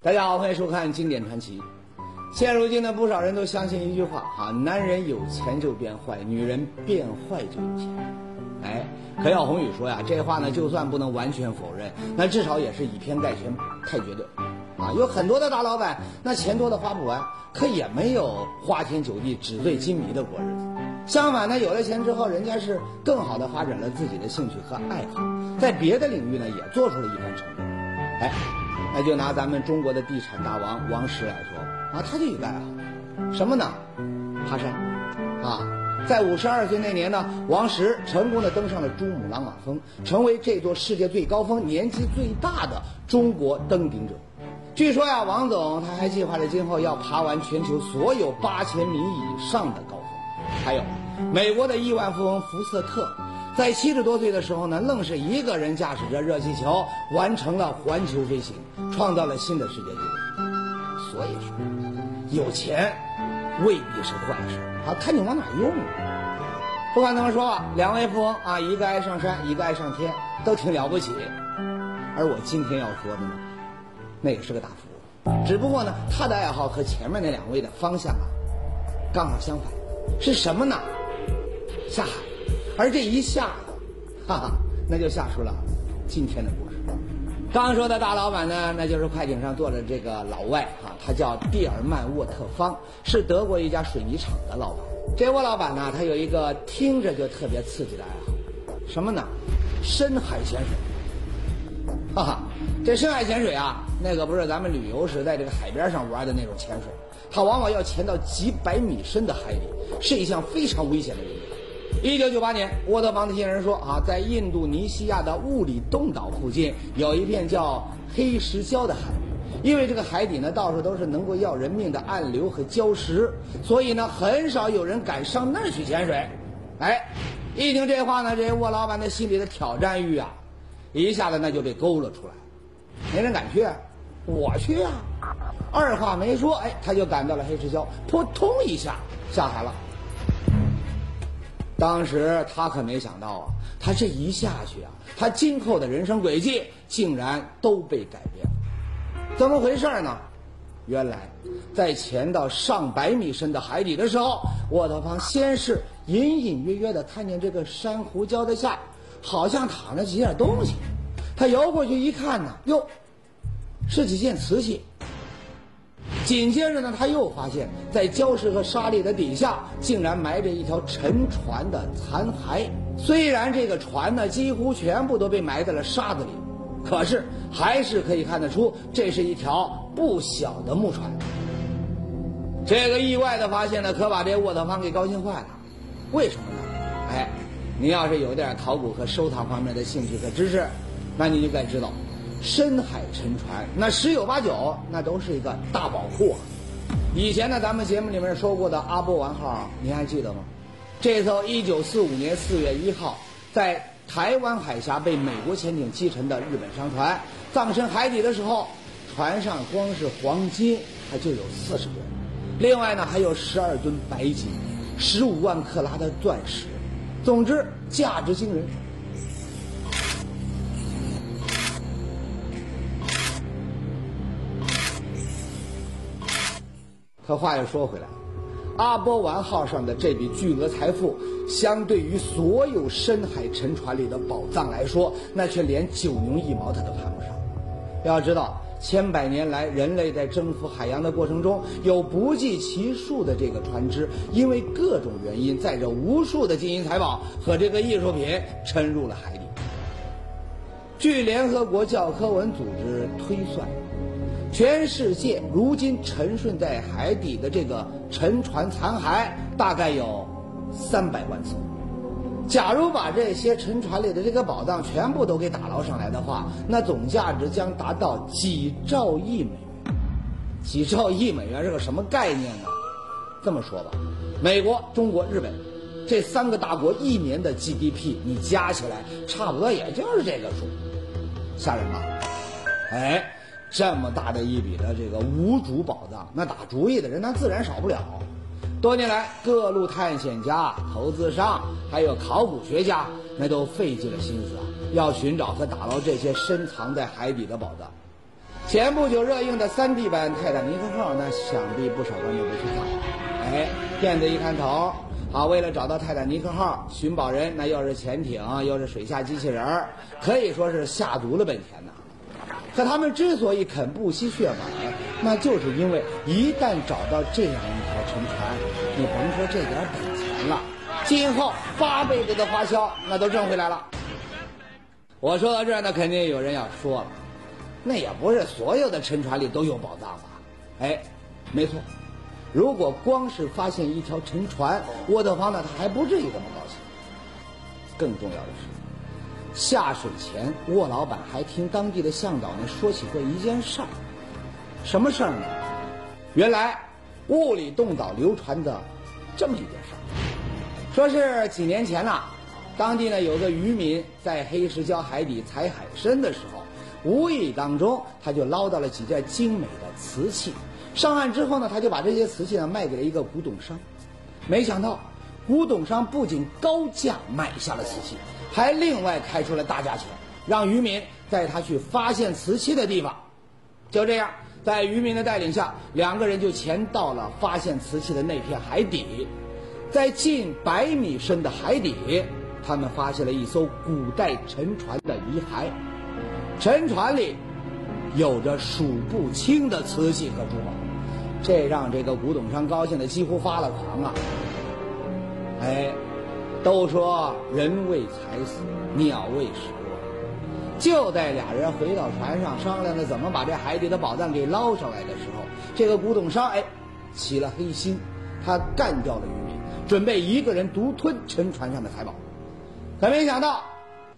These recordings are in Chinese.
大家好，欢迎收看《经典传奇》。现如今呢，不少人都相信一句话啊：男人有钱就变坏，女人变坏就有钱。哎，可要宏宇说呀，这话呢，就算不能完全否认，那至少也是以偏概全，太绝对。啊，有很多的大老板，那钱多的花不完，可也没有花天酒地、纸醉金迷的过日子。相反呢，有了钱之后，人家是更好的发展了自己的兴趣和爱好，在别的领域呢，也做出了一番成就。哎。那就拿咱们中国的地产大王王石来说啊，他就有个爱好，什么呢？爬山，啊，在五十二岁那年呢，王石成功的登上了珠穆朗玛峰，成为这座世界最高峰年纪最大的中国登顶者。据说呀，王总他还计划着今后要爬完全球所有八千米以上的高峰。还有，美国的亿万富翁福瑟特。在七十多岁的时候呢，愣是一个人驾驶着热气球完成了环球飞行，创造了新的世界纪录。所以说，有钱未必是坏事啊，看你往哪用。不管怎么说，两位富翁啊，一个爱上山，一个爱上天，都挺了不起。而我今天要说的呢，那也是个大富翁，只不过呢，他的爱好和前面那两位的方向啊，刚好相反。是什么呢？下海。而这一下，哈哈，那就下出了今天的故事。刚说的大老板呢，那就是快艇上坐着这个老外啊，他叫蒂尔曼·沃特方，是德国一家水泥厂的老板。这沃老板呢，他有一个听着就特别刺激的爱好，什么呢？深海潜水。哈哈，这深海潜水啊，那可不是咱们旅游时在这个海边上玩的那种潜水，它往往要潜到几百米深的海底，是一项非常危险的运动。一九九八年，沃德邦的亲人说：“啊，在印度尼西亚的物里洞岛附近有一片叫黑石礁的海域，因为这个海底呢到处都是能够要人命的暗流和礁石，所以呢很少有人敢上那儿去潜水。”哎，一听这话呢，这沃老板的心里的挑战欲啊，一下子那就被勾了出来。没人敢去，我去啊！二话没说，哎，他就赶到了黑石礁，扑通一下下海了。当时他可没想到啊，他这一下去啊，他今后的人生轨迹竟然都被改变了。怎么回事呢？原来，在潜到上百米深的海底的时候，沃特方先是隐隐约约的看见这个珊瑚礁的下，好像躺着几件东西。他游过去一看呢，哟，是几件瓷器。紧接着呢，他又发现，在礁石和沙砾的底下，竟然埋着一条沉船的残骸。虽然这个船呢，几乎全部都被埋在了沙子里，可是还是可以看得出，这是一条不小的木船。这个意外的发现呢，可把这沃特方给高兴坏了。为什么呢？哎，你要是有点考古和收藏方面的兴趣和知识，那你就该知道。深海沉船，那十有八九那都是一个大宝库啊！以前呢，咱们节目里面说过的阿波丸号，您还记得吗？这艘1945年4月1号在台湾海峡被美国潜艇击沉的日本商船，葬身海底的时候，船上光是黄金它就有四十吨，另外呢还有十二吨白金，十五万克拉的钻石，总之价值惊人。可话又说回来，阿波丸号上的这笔巨额财富，相对于所有深海沉船里的宝藏来说，那却连九牛一毛它都谈不上。要知道，千百年来，人类在征服海洋的过程中，有不计其数的这个船只，因为各种原因，载着无数的金银财宝和这个艺术品沉入了海底。据联合国教科文组织推算。全世界如今沉睡在海底的这个沉船残骸大概有三百万艘。假如把这些沉船里的这个宝藏全部都给打捞上来的话，那总价值将达到几兆亿美元。几兆亿美元是个什么概念呢？这么说吧，美国、中国、日本这三个大国一年的 GDP 你加起来，差不多也就是这个数，吓人吧？哎。这么大的一笔的这个无主宝藏，那打主意的人那自然少不了。多年来，各路探险家、投资商，还有考古学家，那都费尽了心思啊，要寻找和打捞这些深藏在海底的宝藏。前不久热映的 3D 版《泰坦尼克号》，那想必不少观众都去看了。哎，片子一看头，啊，为了找到泰坦尼克号，寻宝人那又是潜艇，又是水下机器人，可以说是下足了本钱呐。可他们之所以肯不惜血本，那就是因为一旦找到这样一条沉船，你甭说这点本钱了，今后八辈子的花销那都挣回来了。我说到这儿，那肯定有人要说了。那也不是所有的沉船里都有宝藏吧？哎，没错。如果光是发现一条沉船，沃特方呢他还不至于这么高兴。更重要的是，下水前沃老板还听当地的向导呢说起过一件事儿。什么事儿呢？原来雾里洞岛流传的这么一件事儿，说是几年前呐，当地呢有个渔民在黑石礁海底采海参的时候。无意当中，他就捞到了几件精美的瓷器。上岸之后呢，他就把这些瓷器呢卖给了一个古董商。没想到，古董商不仅高价买下了瓷器，还另外开出了大价钱，让渔民带他去发现瓷器的地方。就这样，在渔民的带领下，两个人就潜到了发现瓷器的那片海底。在近百米深的海底，他们发现了一艘古代沉船的遗骸。沉船里有着数不清的瓷器和珠宝，这让这个古董商高兴的几乎发了狂啊！哎，都说人为财死，鸟为食亡。就在俩人回到船上商量着怎么把这海底的宝藏给捞上来的时候，这个古董商哎起了黑心，他干掉了渔民，准备一个人独吞沉船上的财宝。可没想到，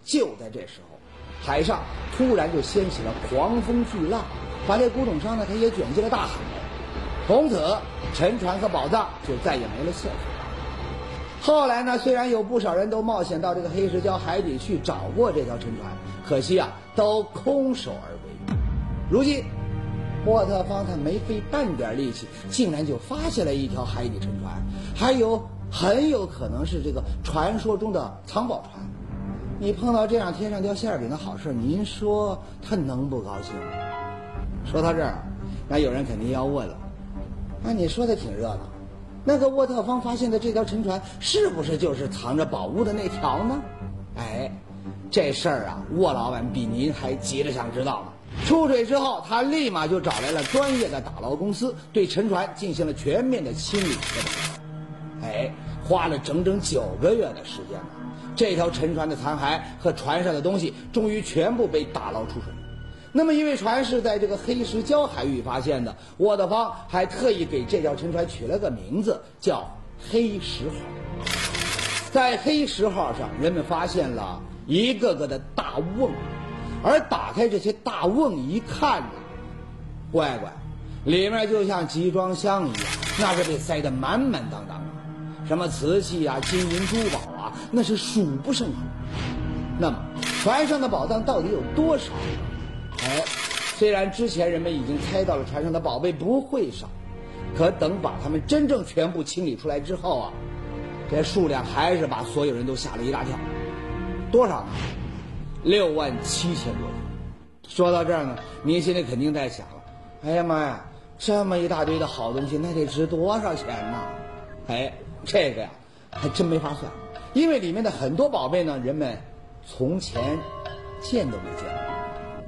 就在这时候。海上突然就掀起了狂风巨浪，把这古董商呢，他也卷进了大海。从此，沉船和宝藏就再也没了线索。后来呢，虽然有不少人都冒险到这个黑石礁海底去找过这条沉船，可惜啊，都空手而归。如今，沃特方他没费半点力气，竟然就发现了一条海底沉船，还有很有可能是这个传说中的藏宝船。你碰到这样天上掉馅饼的好事，您说他能不高兴吗？说到这儿，那有人肯定要问了：那你说的挺热闹，那个沃特方发现的这条沉船是不是就是藏着宝物的那条呢？哎，这事儿啊，沃老板比您还急着想知道呢。出水之后，他立马就找来了专业的打捞公司，对沉船进行了全面的清理和打捞。哎，花了整整九个月的时间呢。这条沉船的残骸和船上的东西终于全部被打捞出水。那么，因为船是在这个黑石礁海域发现的，沃特方还特意给这条沉船取了个名字，叫“黑石号”。在黑石号上，人们发现了一个个的大瓮，而打开这些大瓮一看呢，乖乖，里面就像集装箱一样，那是被塞得满满当当的，什么瓷器啊、金银珠宝啊。那是数不胜数。那么，船上的宝藏到底有多少？哎，虽然之前人们已经猜到了船上的宝贝不会少，可等把它们真正全部清理出来之后啊，这数量还是把所有人都吓了一大跳。多少呢？六万七千多。说到这儿呢，您心里肯定在想了：哎呀妈呀，这么一大堆的好东西，那得值多少钱呢？哎，这个呀，还真没法算。因为里面的很多宝贝呢，人们从前见都没见过。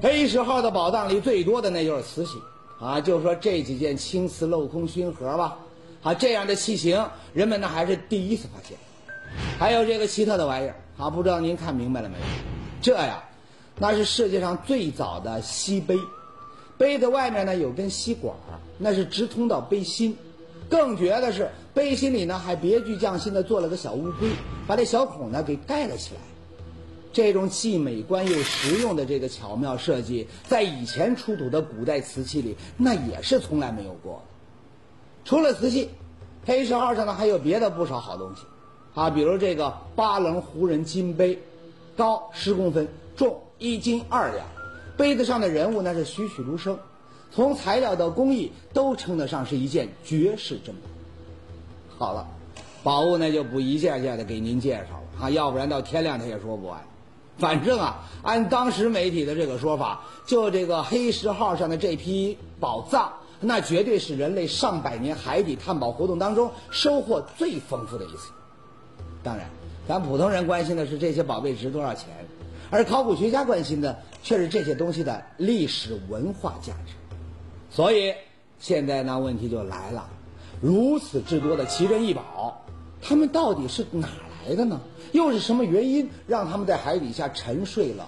黑石号的宝藏里最多的那就是瓷器，啊，就说这几件青瓷镂空熏盒吧，啊，这样的器型，人们呢还是第一次发现。还有这个奇特的玩意儿，啊，不知道您看明白了没有？这呀，那是世界上最早的吸杯，杯子外面呢有根吸管，那是直通到杯心。更绝的是，杯心里呢还别具匠心的做了个小乌龟，把这小孔呢给盖了起来。这种既美观又实用的这个巧妙设计，在以前出土的古代瓷器里，那也是从来没有过的。除了瓷器，黑石号上呢还有别的不少好东西，啊，比如这个八棱胡人金杯，高十公分，重一斤二两，杯子上的人物那是栩栩如生。从材料到工艺都称得上是一件绝世珍宝。好了，宝物那就不一件件的给您介绍了啊，要不然到天亮他也说不完。反正啊，按当时媒体的这个说法，就这个黑石号上的这批宝藏，那绝对是人类上百年海底探宝活动当中收获最丰富的一次。当然，咱普通人关心的是这些宝贝值多少钱，而考古学家关心的却是这些东西的历史文化价值。所以，现在呢，问题就来了：如此之多的奇珍异宝，它们到底是哪来的呢？又是什么原因让他们在海底下沉睡了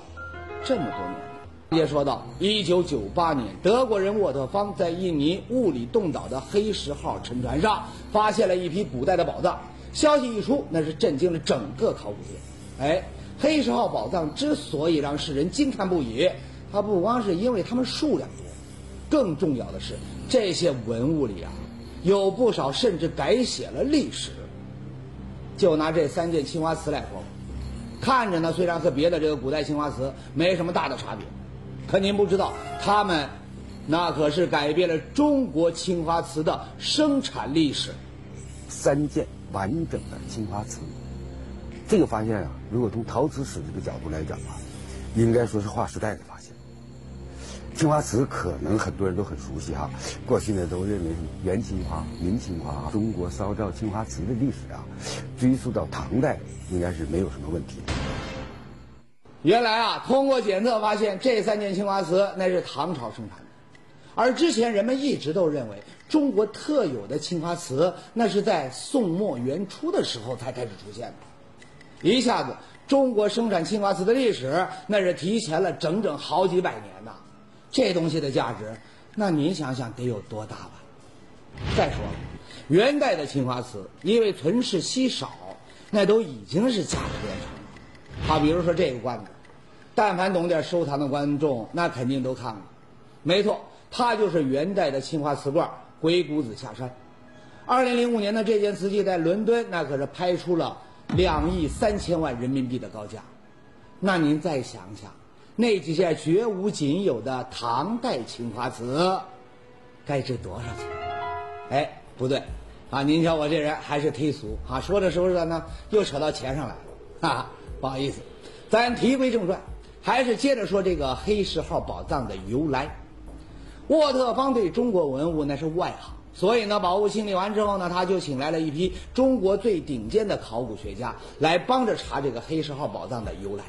这么多年？也说到一九九八年，德国人沃特方在印尼物理洞岛的黑石号沉船上发现了一批古代的宝藏。消息一出，那是震惊了整个考古界。哎，黑石号宝藏之所以让世人惊叹不已，它不光是因为它们数量多，更重要的是这些文物里啊，有不少甚至改写了历史。就拿这三件青花瓷来说，看着呢虽然和别的这个古代青花瓷没什么大的差别，可您不知道，他们那可是改变了中国青花瓷的生产历史。三件完整的青花瓷，这个发现啊，如果从陶瓷史这个角度来讲啊，应该说是划时代的发现。青花瓷可能很多人都很熟悉哈，过去呢都认为是元青花、明青花，中国烧造青花瓷的历史啊，追溯到唐代应该是没有什么问题。原来啊，通过检测发现，这三件青花瓷那是唐朝生产的，而之前人们一直都认为中国特有的青花瓷那是在宋末元初的时候才开始出现的，一下子中国生产青花瓷的历史那是提前了整整好几百年呐。这东西的价值，那您想想得有多大吧？再说了，元代的青花瓷因为存世稀少，那都已经是价值连城了。好，比如说这个罐子，但凡懂点收藏的观众，那肯定都看过。没错，它就是元代的青花瓷罐“鬼谷子下山”。二零零五年的这件瓷器在伦敦，那可是拍出了两亿三千万人民币的高价。那您再想想。那几件绝无仅有的唐代青花瓷，该值多少钱？哎，不对，啊，您瞧我这人还是忒俗啊！说着说着呢，又扯到钱上来了，哈哈，不好意思，咱题归正传，还是接着说这个黑石号宝藏的由来。沃特方对中国文物那是外行，所以呢，宝物清理完之后呢，他就请来了一批中国最顶尖的考古学家来帮着查这个黑石号宝藏的由来。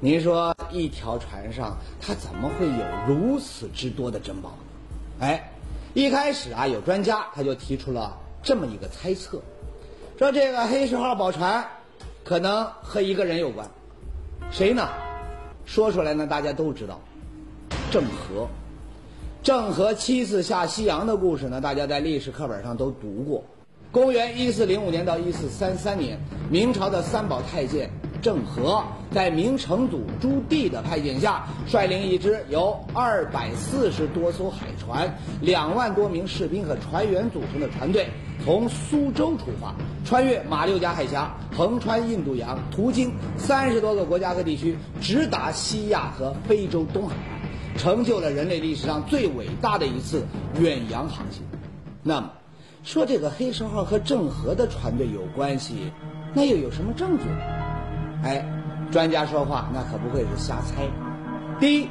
您说一条船上，它怎么会有如此之多的珍宝呢？哎，一开始啊，有专家他就提出了这么一个猜测，说这个黑石号宝船可能和一个人有关，谁呢？说出来呢，大家都知道，郑和。郑和七次下西洋的故事呢，大家在历史课本上都读过。公元一四零五年到一四三三年，明朝的三宝太监。郑和在明成祖朱棣的派遣下，率领一支由二百四十多艘海船、两万多名士兵和船员组成的船队，从苏州出发，穿越马六甲海峡，横穿印度洋，途经三十多个国家和地区，直达西亚和非洲东海岸，成就了人类历史上最伟大的一次远洋航行。那么，说这个黑石号和郑和的船队有关系，那又有什么证据呢？哎，专家说话那可不会是瞎猜。第一，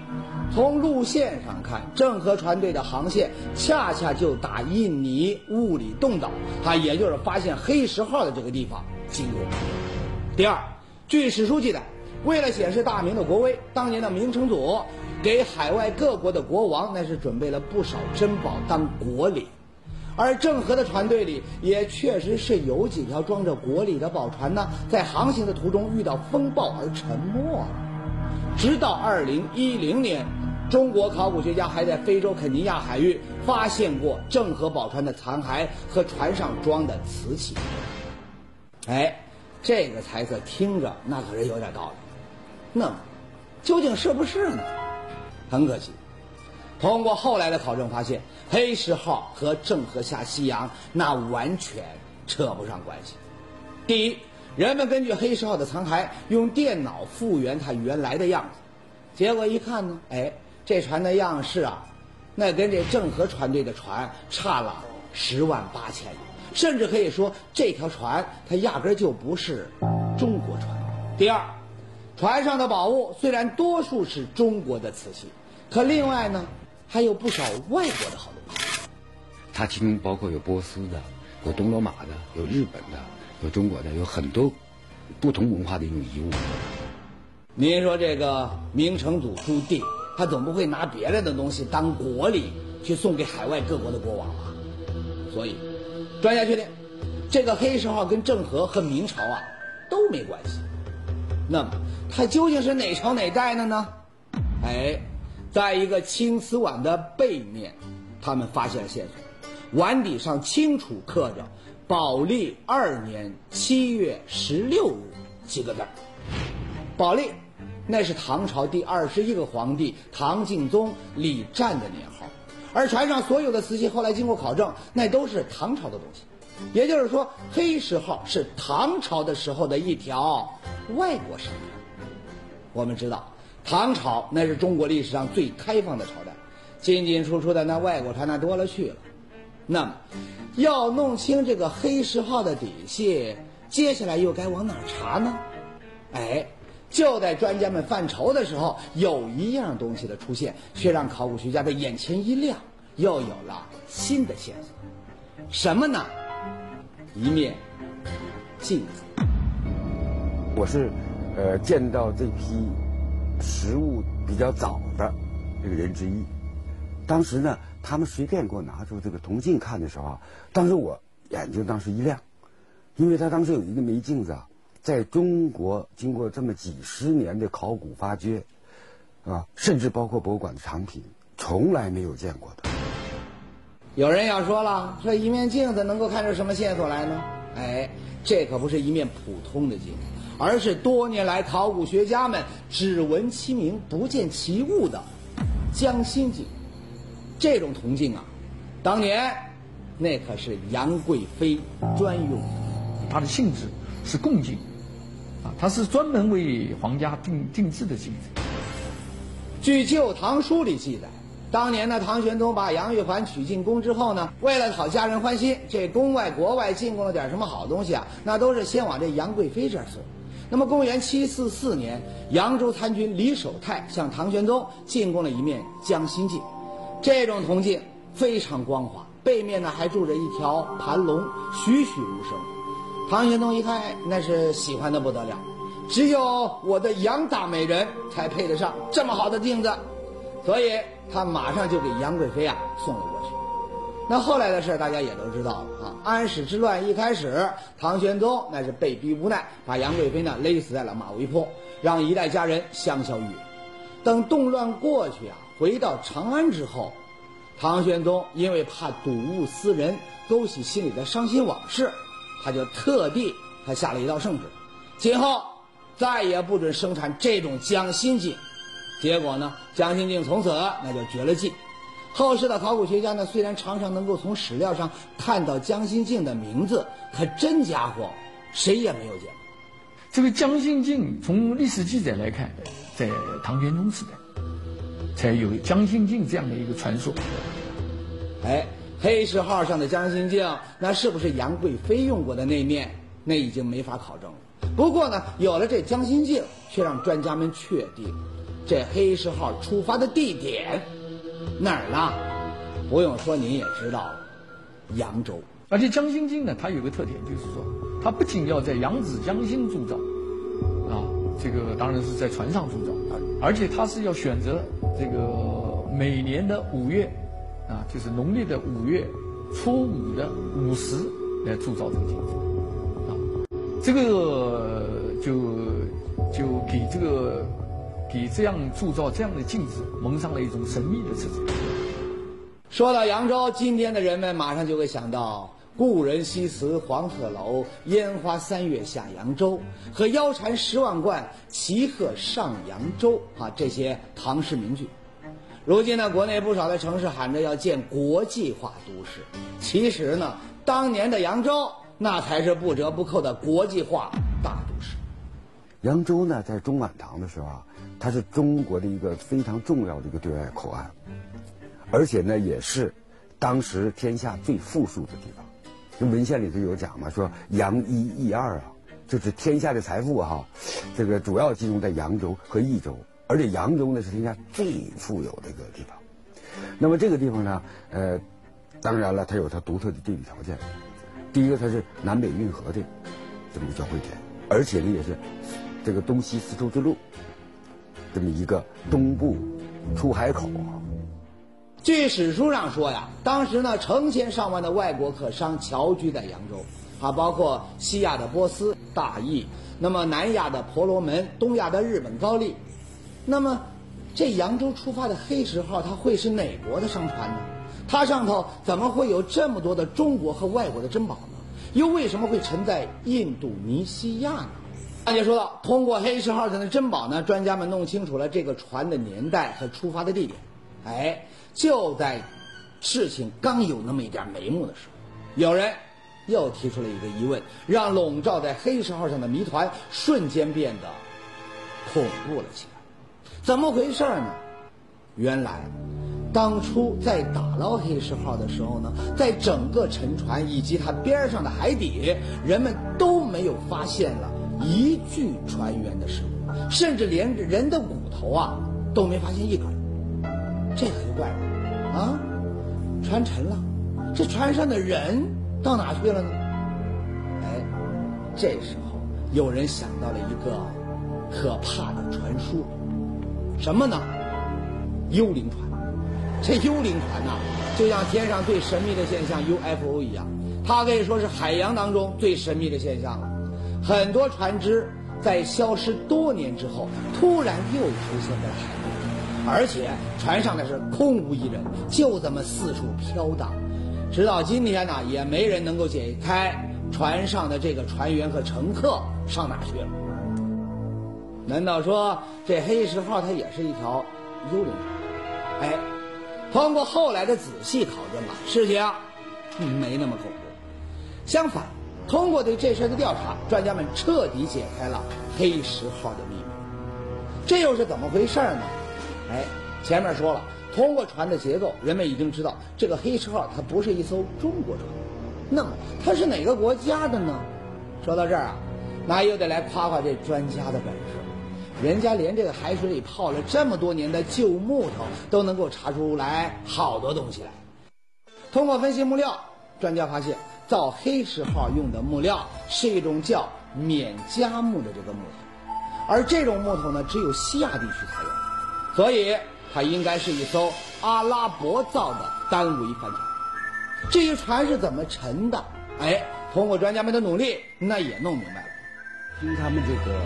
从路线上看，郑和船队的航线恰恰就打印尼物理洞岛，它也就是发现黑石号的这个地方经过。第二，据史书记载，为了显示大明的国威，当年的明成祖给海外各国的国王那是准备了不少珍宝当国礼。而郑和的船队里也确实是有几条装着国礼的宝船呢，在航行的途中遇到风暴而沉没了。直到二零一零年，中国考古学家还在非洲肯尼亚海域发现过郑和宝船的残骸和船上装的瓷器。哎，这个猜测听着那可是有点道理。那么，究竟是不是呢？很可惜。通过后来的考证发现，黑石号和郑和下西洋那完全扯不上关系。第一，人们根据黑石号的残骸用电脑复原它原来的样子，结果一看呢，哎，这船的样式啊，那跟这郑和船队的船差了十万八千里，甚至可以说这条船它压根就不是中国船。第二。船上的宝物虽然多数是中国的瓷器，可另外呢，还有不少外国的好东西。它其中包括有波斯的，有东罗马的，有日本的，有中国的，有很多不同文化的一种遗物。您说这个明成祖朱棣，他总不会拿别人的东西当国礼去送给海外各国的国王吧？所以，专家确定，这个黑石号跟郑和和明朝啊都没关系。那么，它究竟是哪朝哪代的呢？哎，在一个青瓷碗的背面，他们发现了线索，碗底上清楚刻着“宝历二年七月十六日”几个字。宝历，那是唐朝第二十一个皇帝唐敬宗李湛的年号。而船上所有的瓷器，后来经过考证，那都是唐朝的东西。也就是说，黑石号是唐朝的时候的一条外国商船。我们知道，唐朝那是中国历史上最开放的朝代，进进出出的那外国船那多了去了。那么，要弄清这个黑石号的底细，接下来又该往哪儿查呢？哎，就在专家们犯愁的时候，有一样东西的出现，却让考古学家的眼前一亮，又有了新的线索。什么呢？一面镜子。我是，呃，见到这批实物比较早的这个人之一。当时呢，他们随便给我拿出这个铜镜看的时候啊，当时我眼睛当时一亮，因为他当时有一个枚镜子啊，在中国经过这么几十年的考古发掘，啊，甚至包括博物馆的藏品，从来没有见过的。有人要说了，说一面镜子能够看出什么线索来呢？哎，这可不是一面普通的镜子，而是多年来考古学家们只闻其名不见其物的江心镜。这种铜镜啊，当年那可是杨贵妃专用的。它的性质是贡镜，啊，它是专门为皇家定定制的镜子。据《旧唐书》里记载。当年呢，唐玄宗把杨玉环娶进宫之后呢，为了讨家人欢心，这宫外国外进贡了点什么好东西啊？那都是先往这杨贵妃这儿送。那么，公元七四四年，扬州参军李守泰向唐玄宗进贡了一面江心镜，这种铜镜非常光滑，背面呢还铸着一条盘龙，栩栩如生。唐玄宗一看，那是喜欢的不得了，只有我的杨大美人才配得上这么好的镜子，所以。他马上就给杨贵妃啊送了过去。那后来的事大家也都知道了啊。安史之乱一开始，唐玄宗那是被逼无奈，把杨贵妃呢勒死在了马嵬坡，让一代佳人香消玉殒。等动乱过去啊，回到长安之后，唐玄宗因为怕睹物思人，勾起心里的伤心往事，他就特地他下了一道圣旨，今后再也不准生产这种江心镜。结果呢，江心镜从此那就绝了迹。后世的考古学家呢，虽然常常能够从史料上看到江心镜的名字，可真家伙，谁也没有见过。这个江心镜从历史记载来看，在唐玄宗时代才有江心镜这样的一个传说。哎，黑石号上的江心镜，那是不是杨贵妃用过的那面？那已经没法考证了。不过呢，有了这江心镜，却让专家们确定。这黑石号出发的地点哪儿呢？不用说，您也知道了，扬州。而且江心镜呢，它有个特点，就是说，它不仅要在扬子江心铸造，啊，这个当然是在船上铸造，而且它是要选择这个每年的五月，啊，就是农历的五月初五的午时来铸造这个金子，啊，这个就就给这个。给这样铸造这样的镜子蒙上了一种神秘的色彩。说到扬州，今天的人们马上就会想到“故人西辞黄鹤楼，烟花三月下扬州”和“腰缠十万贯，骑鹤上扬州”啊这些唐诗名句。如今呢，国内不少的城市喊着要建国际化都市，其实呢，当年的扬州那才是不折不扣的国际化大都市。扬州呢，在中晚唐的时候啊。它是中国的一个非常重要的一个对外口岸，而且呢，也是当时天下最富庶的地方。就文献里头有讲嘛，说杨一易二啊，就是天下的财富哈，这个主要集中在扬州和益州，而且扬州呢是天下最富有的一个地方。那么这个地方呢，呃，当然了，它有它独特的地理条件。第一个，它是南北运河的这么个交汇点，而且呢，也是这个东西丝绸之路这么一个东部出海口。据史书上说呀，当时呢，成千上万的外国客商侨居在扬州，啊，包括西亚的波斯、大邑，那么南亚的婆罗门，东亚的日本高丽，那么这扬州出发的黑石号，它会是哪国的商船呢？它上头怎么会有这么多的中国和外国的珍宝呢？又为什么会沉在印度尼西亚呢？大家说到，通过黑石号上的珍宝呢，专家们弄清楚了这个船的年代和出发的地点。哎，就在事情刚有那么一点眉目的时候，有人又提出了一个疑问，让笼罩在黑石号上的谜团瞬间变得恐怖了起来。怎么回事呢？原来，当初在打捞黑石号的时候呢，在整个沉船以及它边上的海底，人们都没有发现了一具船员的尸骨，甚至连人的骨头啊都没发现一根。这可就怪了啊！船沉了，这船上的人到哪去了呢？哎，这时候有人想到了一个可怕的传说，什么呢？幽灵船。这幽灵船呐，就像天上最神秘的现象 UFO 一样，它可以说是海洋当中最神秘的现象了。很多船只在消失多年之后，突然又出现在海面，而且船上的是空无一人，就这么四处飘荡。直到今天呢，也没人能够解开船上的这个船员和乘客上哪去了。难道说这黑石号它也是一条幽灵船？哎，通过后来的仔细考证啊，事情没那么恐怖。相反，通过对这事的调查，专家们彻底解开了黑石号的秘密。这又是怎么回事呢？哎，前面说了，通过船的结构，人们已经知道这个黑石号它不是一艘中国船。那么它是哪个国家的呢？说到这儿啊，那又得来夸夸这专家的本事。人家连这个海水里泡了这么多年的旧木头都能够查出来好多东西来。通过分析木料，专家发现造黑石号用的木料是一种叫缅加木的这个木头，而这种木头呢，只有西亚地区才有，所以它应该是一艘阿拉伯造的单桅帆船。至于船是怎么沉的，哎，通过专家们的努力，那也弄明白了。听他们这个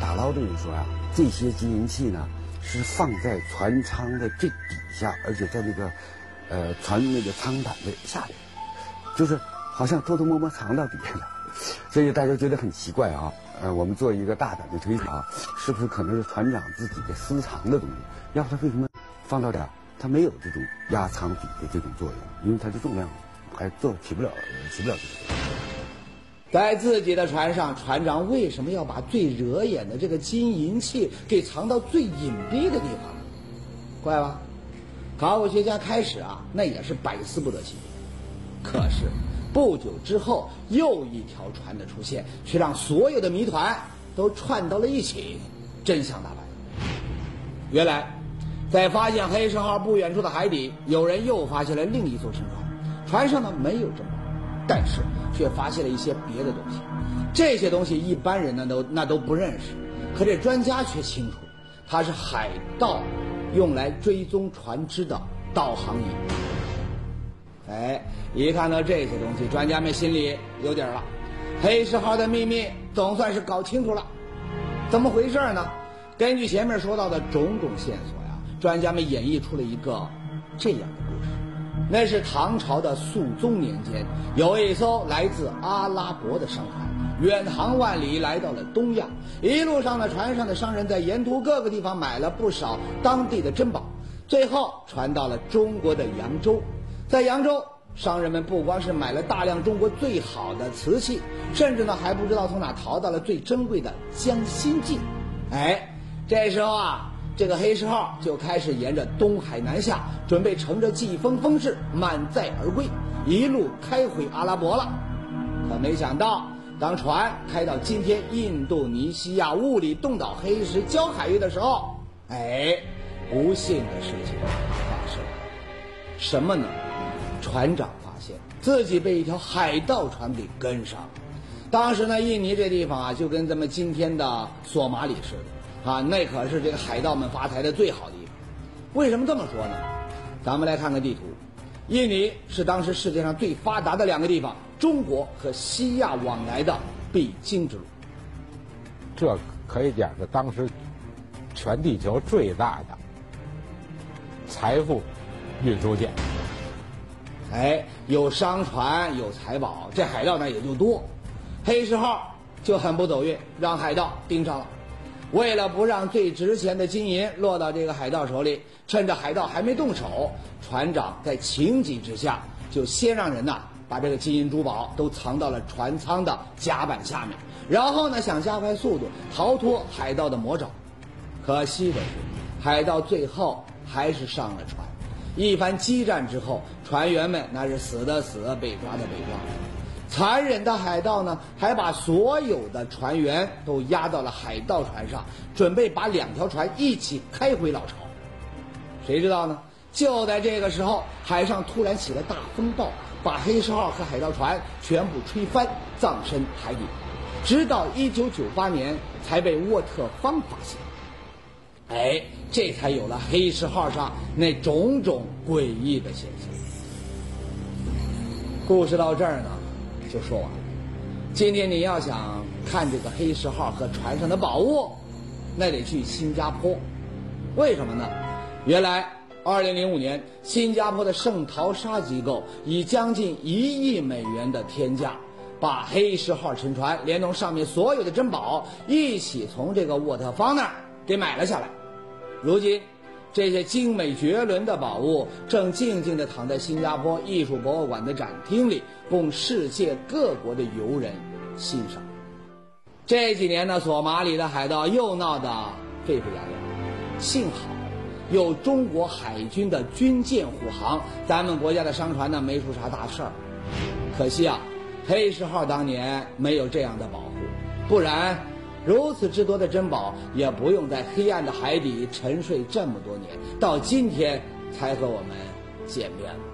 打捞的人说啊，这些金银器呢是放在船舱的最底下，而且在那个呃船那个舱板的下面，就是好像偷偷摸摸藏到底下了。所以大家觉得很奇怪啊。呃，我们做一个大胆的推测啊，是不是可能是船长自己的私藏的东西？要不他为什么放到这儿？他没有这种压舱底的这种作用，因为它的重量还做起不了起不了。在自己的船上，船长为什么要把最惹眼的这个金银器给藏到最隐蔽的地方？怪吧？考古学家开始啊，那也是百思不得其解。可是不久之后，又一条船的出现，却让所有的谜团都串到了一起，真相大白。原来，在发现黑石号不远处的海底，有人又发现了另一艘沉船，船上呢没有珍宝。但是却发现了一些别的东西，这些东西一般人呢都那都不认识，可这专家却清楚，它是海盗用来追踪船只的导航仪。哎，一看到这些东西，专家们心里有底儿了，黑石号的秘密总算是搞清楚了。怎么回事呢？根据前面说到的种种线索呀，专家们演绎出了一个这样的故事。那是唐朝的肃宗年间，有一艘来自阿拉伯的商船，远航万里来到了东亚。一路上呢，船上的商人在沿途各个地方买了不少当地的珍宝，最后传到了中国的扬州。在扬州，商人们不光是买了大量中国最好的瓷器，甚至呢还不知道从哪淘到了最珍贵的江心镜。哎，这时候啊。这个黑石号就开始沿着东海南下，准备乘着季风风势满载而归，一路开回阿拉伯了。可没想到，当船开到今天印度尼西亚物理冻岛黑石礁海域的时候，哎，不幸的事情发生了。什么呢？船长发现自己被一条海盗船给跟上了。当时呢，印尼这地方啊，就跟咱们今天的索马里似的，啊，那可是这个海盗们发财的最好地方。为什么这么说呢？咱们来看看地图，印尼是当时世界上最发达的两个地方，中国和西亚往来的必经之路。这可以讲是当时全地球最大的财富运输线。哎，有商船，有财宝，这海盗呢也就多。黑石号就很不走运，让海盗盯上了。为了不让最值钱的金银落到这个海盗手里，趁着海盗还没动手，船长在情急之下就先让人呐把这个金银珠宝都藏到了船舱的甲板下面，然后呢想加快速度逃脱海盗的魔爪。可惜的是，海盗最后还是上了船。一番激战之后，船员们那是死的死，被抓的被抓。残忍的海盗呢，还把所有的船员都押到了海盗船上，准备把两条船一起开回老巢。谁知道呢？就在这个时候，海上突然起了大风暴，把黑石号和海盗船全部吹翻，葬身海底。直到一九九八年才被沃特方发现。哎，这才有了黑石号上那种种诡异的现象。故事到这儿呢。就说完了。今天你要想看这个黑石号和船上的宝物，那得去新加坡。为什么呢？原来，二零零五年，新加坡的圣淘沙机构以将近一亿美元的天价，把黑石号沉船连同上面所有的珍宝一起从这个沃特方那儿给买了下来。如今。这些精美绝伦的宝物正静静地躺在新加坡艺术博物馆的展厅里，供世界各国的游人欣赏。这几年呢，索马里的海盗又闹得沸沸扬扬，幸好有中国海军的军舰护航，咱们国家的商船呢没出啥大事儿。可惜啊，黑石号当年没有这样的保护，不然。如此之多的珍宝，也不用在黑暗的海底沉睡这么多年，到今天才和我们见面了。